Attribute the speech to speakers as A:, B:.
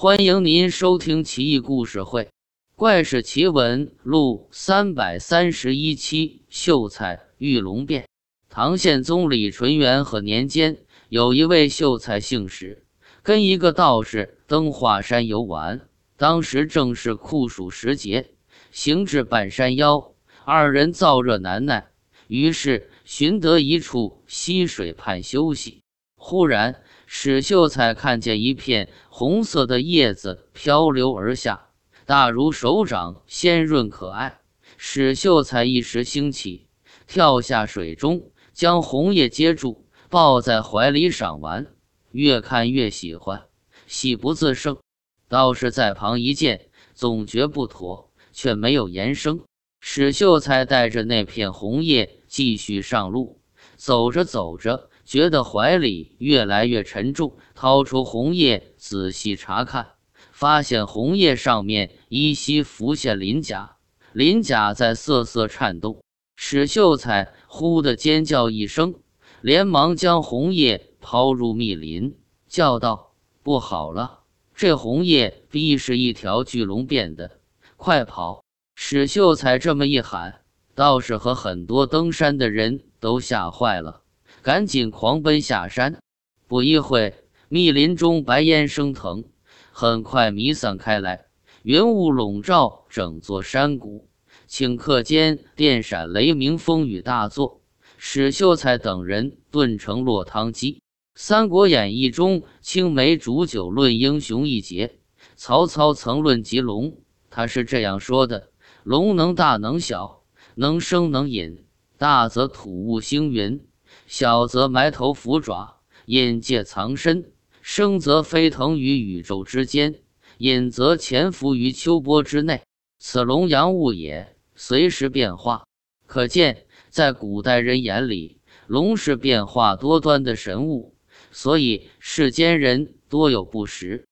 A: 欢迎您收听《奇异故事会·怪事奇闻录》三百三十一期。秀才遇龙变。唐宪宗李纯元和年间，有一位秀才姓史，跟一个道士登华山游玩。当时正是酷暑时节，行至半山腰，二人燥热难耐，于是寻得一处溪水畔休息。忽然，史秀才看见一片红色的叶子漂流而下，大如手掌，鲜润可爱。史秀才一时兴起，跳下水中，将红叶接住，抱在怀里赏玩，越看越喜欢，喜不自胜。道士在旁一见，总觉不妥，却没有言声。史秀才带着那片红叶继续上路，走着走着。觉得怀里越来越沉重，掏出红叶仔细查看，发现红叶上面依稀浮现鳞甲，鳞甲在瑟瑟颤动。史秀才忽的尖叫一声，连忙将红叶抛入密林，叫道：“不好了，这红叶必是一条巨龙变的，快跑！”史秀才这么一喊，道士和很多登山的人都吓坏了。赶紧狂奔下山，不一会，密林中白烟升腾，很快弥散开来，云雾笼罩整座山谷。顷刻间，电闪雷鸣，风雨大作。史秀才等人炖成落汤鸡。《三国演义》中青梅煮酒论英雄一节，曹操曾论及龙，他是这样说的：“龙能大能小，能生能隐，大则吐雾星云。”小则埋头伏爪，隐介藏身；生则飞腾于宇宙之间，隐则潜伏于秋波之内。此龙阳物也，随时变化。可见，在古代人眼里，龙是变化多端的神物，所以世间人多有不识。